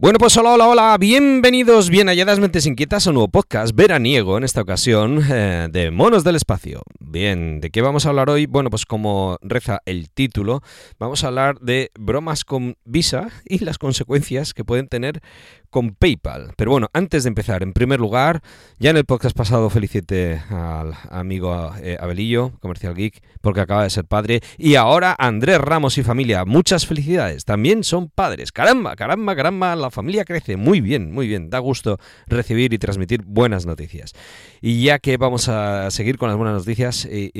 Bueno, pues hola, hola, hola, bienvenidos, bien halladas mentes inquietas a un nuevo podcast veraniego, en esta ocasión, eh, de Monos del Espacio. Bien, ¿de qué vamos a hablar hoy? Bueno, pues como reza el título, vamos a hablar de bromas con Visa y las consecuencias que pueden tener con PayPal. Pero bueno, antes de empezar, en primer lugar, ya en el podcast pasado felicité al amigo eh, Abelillo, Comercial Geek, porque acaba de ser padre. Y ahora Andrés Ramos y familia, muchas felicidades. También son padres. Caramba, caramba, caramba, la familia crece. Muy bien, muy bien. Da gusto recibir y transmitir buenas noticias. Y ya que vamos a seguir con las buenas noticias y,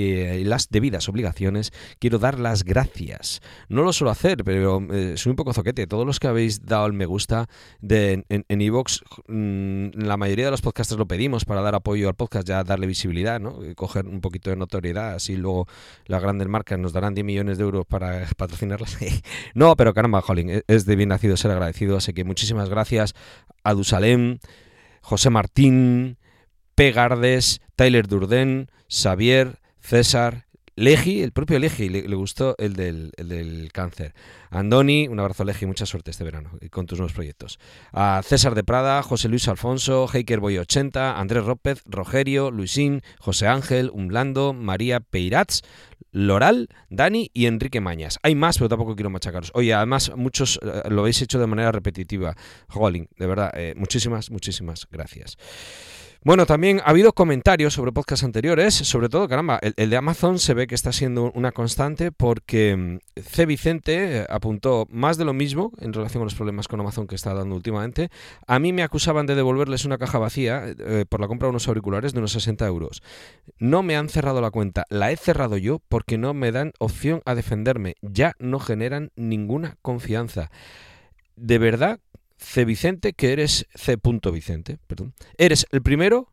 las debidas obligaciones, quiero dar las gracias. No lo suelo hacer, pero eh, soy un poco zoquete. Todos los que habéis dado el me gusta de en Evox, en, mm, la mayoría de los podcasters lo pedimos para dar apoyo al podcast, ya darle visibilidad, ¿no? Y coger un poquito de notoriedad, así luego las grandes marcas nos darán 10 millones de euros para patrocinarlas. no, pero caramba, Jolín, es de bien nacido ser agradecido, así que muchísimas gracias a Dusalem, José Martín, P. Gardes, Tyler Durden, Xavier, César, Legi, el propio Legi, le, gustó el del, cáncer. Andoni, un abrazo Legi, mucha suerte este verano con tus nuevos proyectos. A César de Prada, José Luis Alfonso, Heiker Boy 80, Andrés Rópez, Rogerio, Luisín, José Ángel, Umblando, María Peirats, Loral, Dani y Enrique Mañas. Hay más, pero tampoco quiero machacaros. Oye, además, muchos eh, lo habéis hecho de manera repetitiva. Jolín, de verdad, eh, muchísimas, muchísimas gracias. Bueno, también ha habido comentarios sobre podcasts anteriores, sobre todo, caramba, el, de Amazon se ve que está siendo una constante porque mm, C. Vicente eh, apuntó más de lo mismo en relación con los problemas con Amazon que está dando últimamente. A mí me acusaban de devolverles una caja vacía eh, por la compra de unos auriculares de unos 60 euros. No me han cerrado la cuenta, la he cerrado yo porque no me dan opción a defenderme. Ya no generan ninguna confianza. De verdad C. Vicente, que eres C. Vicente, perdón. Eres el primero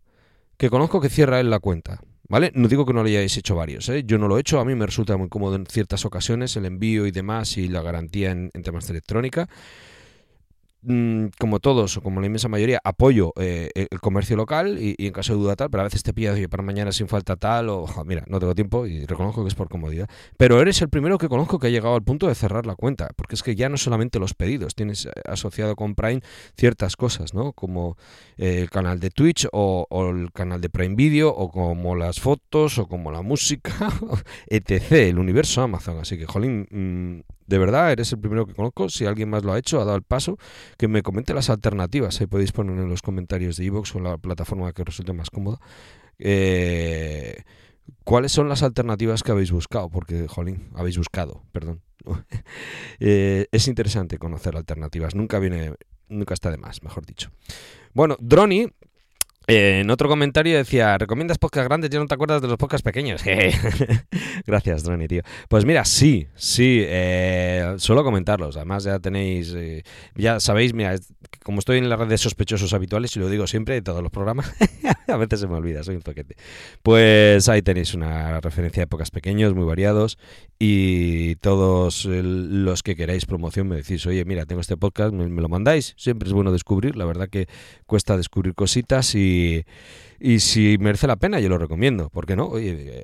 que conozco que cierra en la cuenta. ¿Vale? No digo que no lo hayáis hecho varios, ¿eh? yo no lo he hecho, a mí me resulta muy cómodo en ciertas ocasiones el envío y demás y la garantía en temas de electrónica. Mm, como todos o como la inmensa mayoría, apoyo eh, el comercio local y, en caso de duda tal, pero a veces te pillas para mañana sin falta tal o mira, no tengo tiempo y reconozco que es por comodidad. Pero eres el primero que conozco que ha llegado al punto de cerrar la cuenta, porque es que ya no solamente los pedidos, tienes eh, asociado con Prime ciertas cosas, ¿no? Como eh, el canal de Twitch o, el canal de Prime Video o como las fotos o como la música, etc. El universo Amazon. Así que, jolín, mm, de verdad, eres el primero que conozco. Si alguien más lo ha hecho, ha dado el paso, que me comente las alternativas. Ahí podéis poner en los comentarios de iVoox o la plataforma que resulte más cómoda. Eh, ¿Cuáles son las alternativas que habéis buscado? Porque, jolín, habéis buscado, perdón. Eh, es interesante conocer alternativas. Nunca viene, nunca está de más, mejor dicho. Bueno, Droni en otro comentario decía, ¿recomiendas podcast grandes? Ya no te acuerdas de los podcasts pequeños. Gracias, Droni, tío. Pues mira, sí, sí, eh, suelo comentarlos. Además ya tenéis, eh, ya sabéis, mira, como estoy en la red de sospechosos habituales, y lo digo siempre en todos los programas, a veces se me olvida, soy un toquete. Pues ahí tenéis una referencia de podcasts pequeños, muy variados, y todos los que queráis promoción me decís, oye, mira, tengo este podcast, me lo mandáis. Siempre es bueno descubrir, la verdad que cuesta descubrir cositas y y, si merece la pena, yo lo recomiendo. porque no? Oye, eh,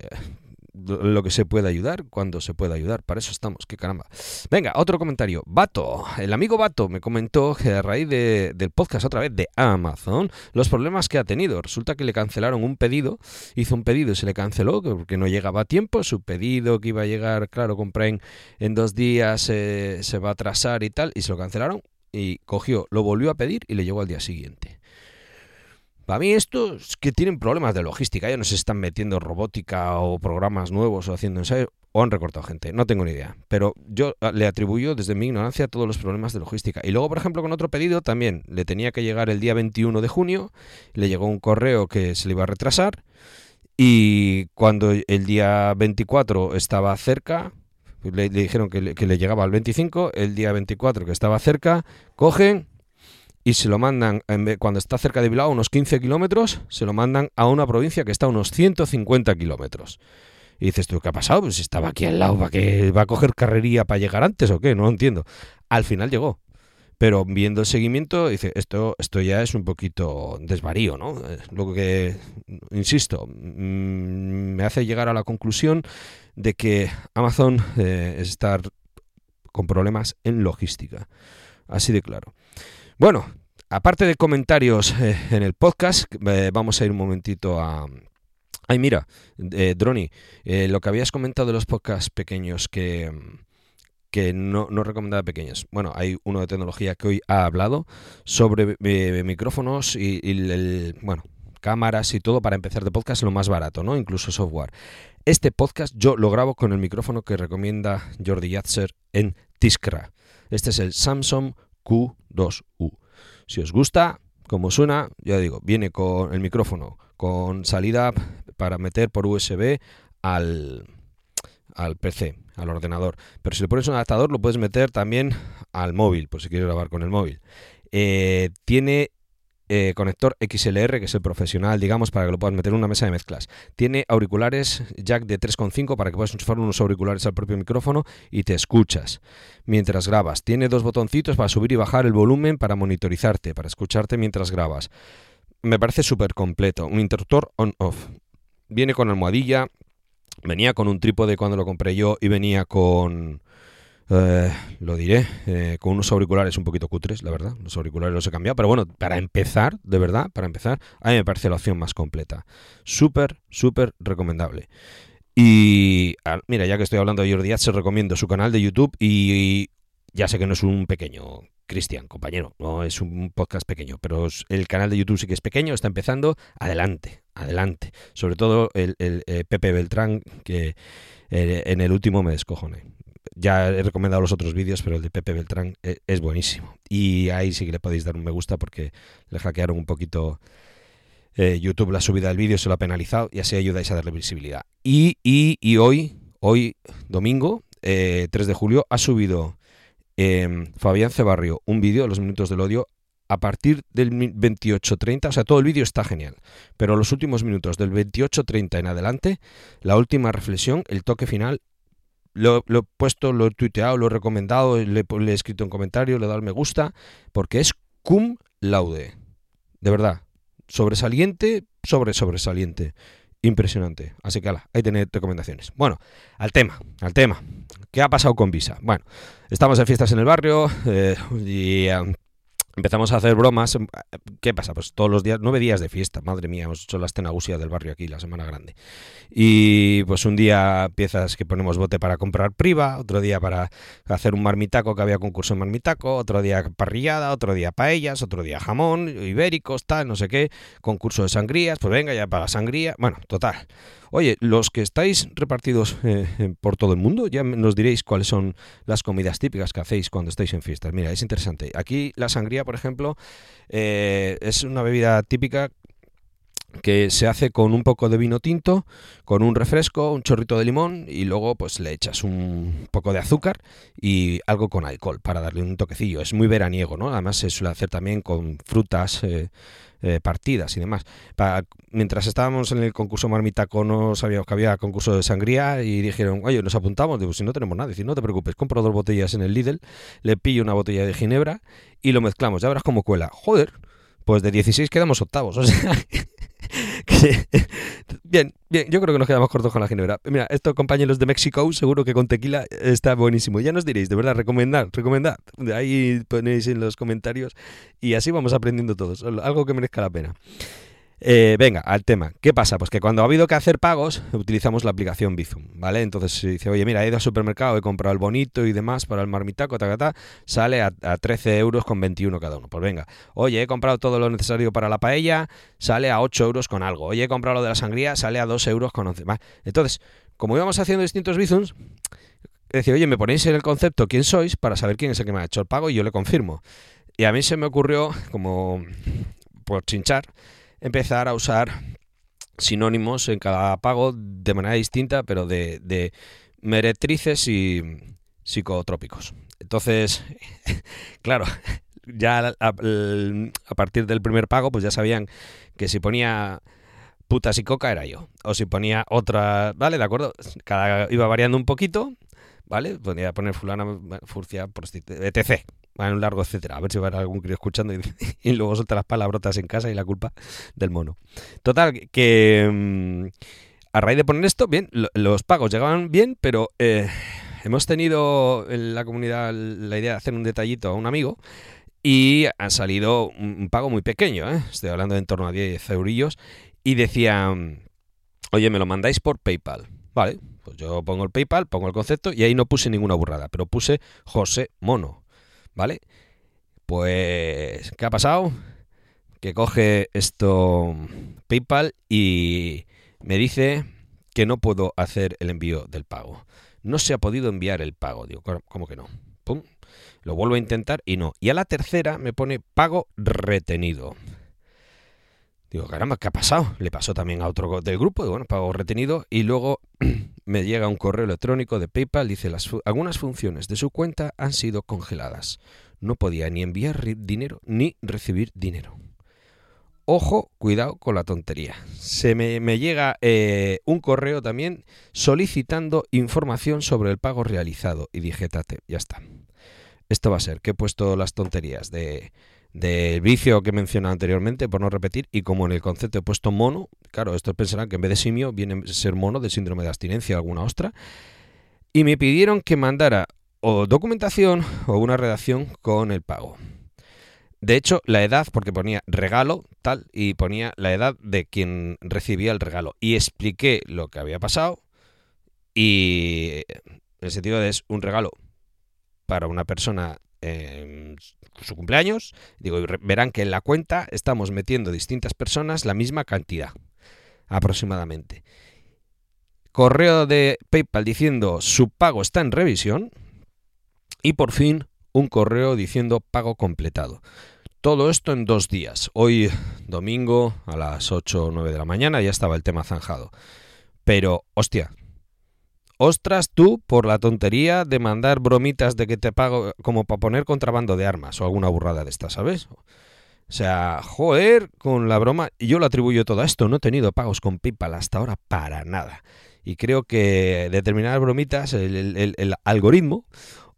lo que se puede ayudar cuando se puede ayudar. Para eso estamos, qué caramba. Venga, otro comentario. Bato, el amigo Bato me comentó que a raíz del podcast otra vez de Amazon, los problemas que ha tenido. Resulta que le cancelaron un pedido, hizo un pedido y se le canceló porque no llegaba a tiempo. Su pedido que iba a llegar, claro, compré en, dos días, eh, se va a atrasar y tal, y se lo cancelaron. Y cogió, lo volvió a pedir y le llegó al día siguiente. Para mí esto es que tienen problemas de logística, ya no se están metiendo robótica o programas nuevos o haciendo ensayos. O han recortado gente, no tengo ni idea. Pero yo ah, le atribuyo desde mi ignorancia todos los problemas de logística. Y luego, por ejemplo, con otro pedido también. Le tenía que llegar el día 21 de junio, le llegó un correo que se le iba a retrasar. Y cuando el día 24 estaba cerca, le, dijeron que le, que le llegaba al 25, el día 24 que estaba cerca, cogen, y se lo mandan, cuando está cerca de Bilbao, unos 15 kilómetros, se lo mandan a una provincia que está a unos 150 kilómetros. Y dices tú, ¿qué ha pasado? Pues estaba aquí al lado, ¿para que va a coger carrería para llegar antes o qué? No lo entiendo. Al final llegó. Pero viendo el seguimiento, dice, esto, esto ya es un poquito desvarío, ¿no? Lo que, insisto, mm, me hace llegar a la conclusión de que Amazon eh, está con problemas en logística. Así de claro. Bueno, aparte de comentarios eh, en el podcast, eh, vamos a ir un momentito a... Ay, mira, eh, Droni, eh, lo que habías comentado de los podcasts pequeños que, que no, no recomendaba pequeños. Bueno, hay uno de tecnología que hoy ha hablado sobre micrófonos y, el, bueno, cámaras y todo para empezar de podcast lo más barato, ¿no? Incluso software. Este podcast yo lo grabo con el micrófono que recomienda Jordi Yatzer en Tiskra. Este es el Samsung Q2U. Si os gusta, como suena, ya digo, viene con el micrófono con salida para meter por USB al, al PC, al ordenador. Pero si le pones un adaptador, lo puedes meter también al móvil, por si quieres grabar con el móvil. Eh, tiene eh, conector XLR, que es el profesional, digamos, para que lo puedas meter en una mesa de mezclas. Tiene auriculares jack de 3,5 para que puedas enchufar unos auriculares al propio micrófono y te escuchas mientras grabas. Tiene dos botoncitos para subir y bajar el volumen para monitorizarte, para escucharte mientras grabas. Me parece súper completo. Un interruptor on-off. Viene con almohadilla, venía con un trípode cuando lo compré yo y venía con... eh, lo diré, eh, con unos auriculares un poquito cutres, la verdad. Los auriculares los he cambiado, pero bueno, para empezar, de verdad, para empezar, a mí me parece la opción más completa. Súper, súper recomendable. Y mira, ya que estoy hablando de Jordi se recomiendo su canal de YouTube y ya sé que no es un pequeño, Cristian, compañero, no es un podcast pequeño, pero el canal de YouTube sí que es pequeño, está empezando, adelante, adelante. Sobre todo el, el, eh, Pepe Beltrán, que eh, en el último me descojoné. Ya he recomendado los otros vídeos, pero el de Pepe Beltrán eh, es buenísimo. Y ahí sí que le podéis dar un me gusta porque le hackearon un poquito eh, YouTube la subida del vídeo, se lo ha penalizado y así ayudáis a darle visibilidad. Y, y, y hoy, hoy domingo, eh, 3 de julio, ha subido eh, Fabián Cebarrio un vídeo, Los Minutos del Odio, a partir del mi- 28.30, o sea, todo el vídeo está genial, pero los últimos minutos del 28.30 en adelante, la última reflexión, el toque final, lo, he puesto, lo he tuiteado, lo he recomendado, le, he- escrito en comentarios, le he dado el me gusta, porque es cum laude, de verdad, sobresaliente, sobre sobresaliente. Impresionante. Así que ala, ahí tenéis recomendaciones. Bueno, al tema, al tema. ¿Qué ha pasado con Visa? Bueno, estamos en fiestas en el barrio eh, y eh, empezamos a hacer bromas. ¿Qué pasa? Pues todos los días, nueve días de fiesta, madre mía, hemos hecho la escenagusia del barrio aquí, la semana grande. Y pues un día piezas que ponemos bote para comprar priva, otro día para hacer un marmitaco que había concurso en marmitaco, otro día parrillada, otro día paellas, otro día jamón, ibéricos, tal, no sé qué, concurso de sangrías, pues venga ya para la sangría. Bueno, total. Oye, los que estáis repartidos eh, por todo el mundo, ya nos diréis cuáles son las comidas típicas que hacéis cuando estáis en fiestas. Mira, es interesante. Aquí la sangría, por ejemplo, eh, es una bebida típica que se hace con un poco de vino tinto, con un refresco, un chorrito de limón y luego pues le echas un poco de azúcar y algo con alcohol para darle un toquecillo. Es muy veraniego, ¿no? Además se suele hacer también con frutas eh, eh, partidas y demás. Mientras estábamos en el concurso Marmitaco no sabíamos que había concurso de sangría y dijeron, oye, nos apuntamos. Digo, si no tenemos nada, decir, no te preocupes, compro dos botellas en el Lidl, le pillo una botella de ginebra y lo mezclamos. Ya verás cómo cuela. Joder, pues de 16 quedamos octavos. O sea, bien, bien, yo creo que nos quedamos cortos con la ginebra. Mira, estos compañeros de México, seguro que con tequila está buenísimo. Ya nos diréis, de verdad, recomendar, recomendad. Ahí ponéis en los comentarios y así vamos aprendiendo todos. Algo que merezca la pena. Eh, venga, al tema. ¿Qué pasa? Pues que cuando ha habido que hacer pagos, utilizamos la aplicación Bizum, ¿vale? Entonces se dice, oye, mira, he ido al supermercado, he comprado el bonito y demás para el marmitaco, ta, ta, sale a, a 13 euros con 21 cada uno. Pues venga, oye, he comprado todo lo necesario para la paella, sale a 8 euros con algo. Oye, he comprado lo de la sangría, sale a 2 euros con 11. ¿vale? Entonces, como íbamos haciendo distintos Bizums, decía, oye, me ponéis en el concepto quién sois para saber quién es el que me ha hecho el pago y yo le confirmo. Y a mí se me ocurrió, como por chinchar, empezar a usar sinónimos en cada pago de manera distinta, pero de, meretrices y psicotrópicos. Entonces, claro, ya a, partir del primer pago, pues ya sabían que si ponía putas y coca era yo. O si ponía otra, ¿vale? ¿De acuerdo? Cada, iba variando un poquito, ¿vale? Podía poner fulana, furcia, etc. Bueno, un largo etcétera. A ver si va a haber algún crío escuchando y, y luego suelta las palabrotas en casa y la culpa del mono. Total, que mm, a raíz de poner esto, bien, lo- los pagos llegaban bien, pero eh, hemos tenido en la comunidad la idea de hacer un detallito a un amigo y ha salido un, pago muy pequeño, ¿eh? estoy hablando de en torno a 10 eurillos, y decía, oye, me lo mandáis por PayPal. Vale, pues yo pongo el PayPal, pongo el concepto y ahí no puse ninguna burrada, pero puse José Mono, ¿vale? Pues, ¿qué ha pasado? Que coge esto PayPal y me dice que no puedo hacer el envío del pago. No se ha podido enviar el pago. Digo, ¿cómo que no? Pum. Lo vuelvo a intentar y no. Y a la tercera me pone pago retenido. Digo, caramba, ¿qué ha pasado? Le pasó también a otro del grupo, y bueno, pago retenido. Y luego me llega un correo electrónico de PayPal, dice, algunas funciones de su cuenta han sido congeladas. No podía ni enviar dinero ni recibir dinero. Ojo, cuidado con la tontería. Se me, llega eh, un correo también solicitando información sobre el pago realizado. Y dije, tate, ya está. Esto va a ser que he puesto las tonterías de del vicio que mencioné anteriormente, por no repetir, y como en el concepto he puesto mono, claro, estos pensarán que en vez de simio viene a ser mono de síndrome de abstinencia alguna ostra, y me pidieron que mandara o documentación o una redacción con el pago. De hecho, la edad, porque ponía regalo, tal, y ponía la edad de quien recibía el regalo. Y expliqué lo que había pasado. Y en el sentido de es un regalo para una persona en su cumpleaños. Digo, verán que en la cuenta estamos metiendo distintas personas la misma cantidad, aproximadamente. Correo de PayPal diciendo su pago está en revisión. Y por fin un correo diciendo pago completado. Todo esto en dos días. Hoy, domingo, a las 8 o 9 de la mañana, ya estaba el tema zanjado. Pero, hostia, ostras tú por la tontería de mandar bromitas de que te pago como para poner contrabando de armas o alguna burrada de estas, ¿sabes? O sea, joder, con la broma, yo lo atribuyo todo a esto, no he tenido pagos con PayPal hasta ahora para nada. Y creo que determinadas bromitas, el algoritmo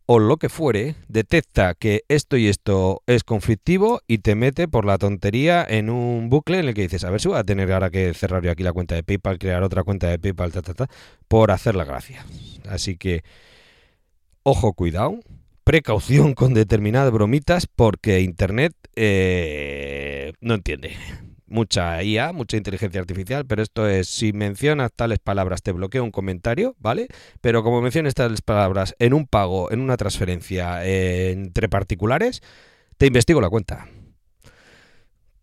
o lo que fuere, detecta que esto y esto es conflictivo y te mete por la tontería en un bucle en el que dices, a ver si voy a tener ahora que cerrar yo aquí la cuenta de PayPal, crear otra cuenta de PayPal, ta, ta, ta, por hacer la gracia. Así que, ojo, cuidado, precaución con determinadas bromitas porque Internet eh, no entiende mucha IA, mucha inteligencia artificial, pero esto es, si mencionas tales palabras te bloqueo un comentario, ¿vale? Pero como mencionas tales palabras en un pago, en una transferencia entre particulares, te investigo la cuenta.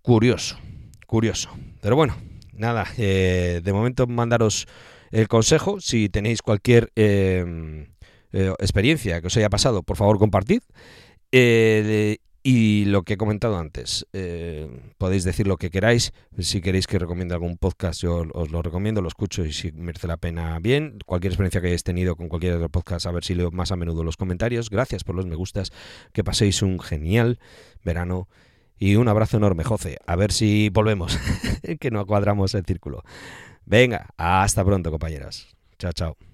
Curioso, curioso. Pero bueno, nada, eh, de momento mandaros el consejo, si tenéis cualquier eh, eh, experiencia que os haya pasado, por favor compartid. Y lo que he comentado antes, eh, podéis decir lo que queráis. Si queréis que recomiende algún podcast, yo os lo recomiendo, lo escucho y si merece la pena, bien. Cualquier experiencia que hayáis tenido con cualquier otro podcast, a ver si leo más a menudo los comentarios. Gracias por los me gustas. Que paséis un genial verano y un abrazo enorme, José. A ver si volvemos, que no cuadramos el círculo. Venga, hasta pronto, compañeras. Chao, chao.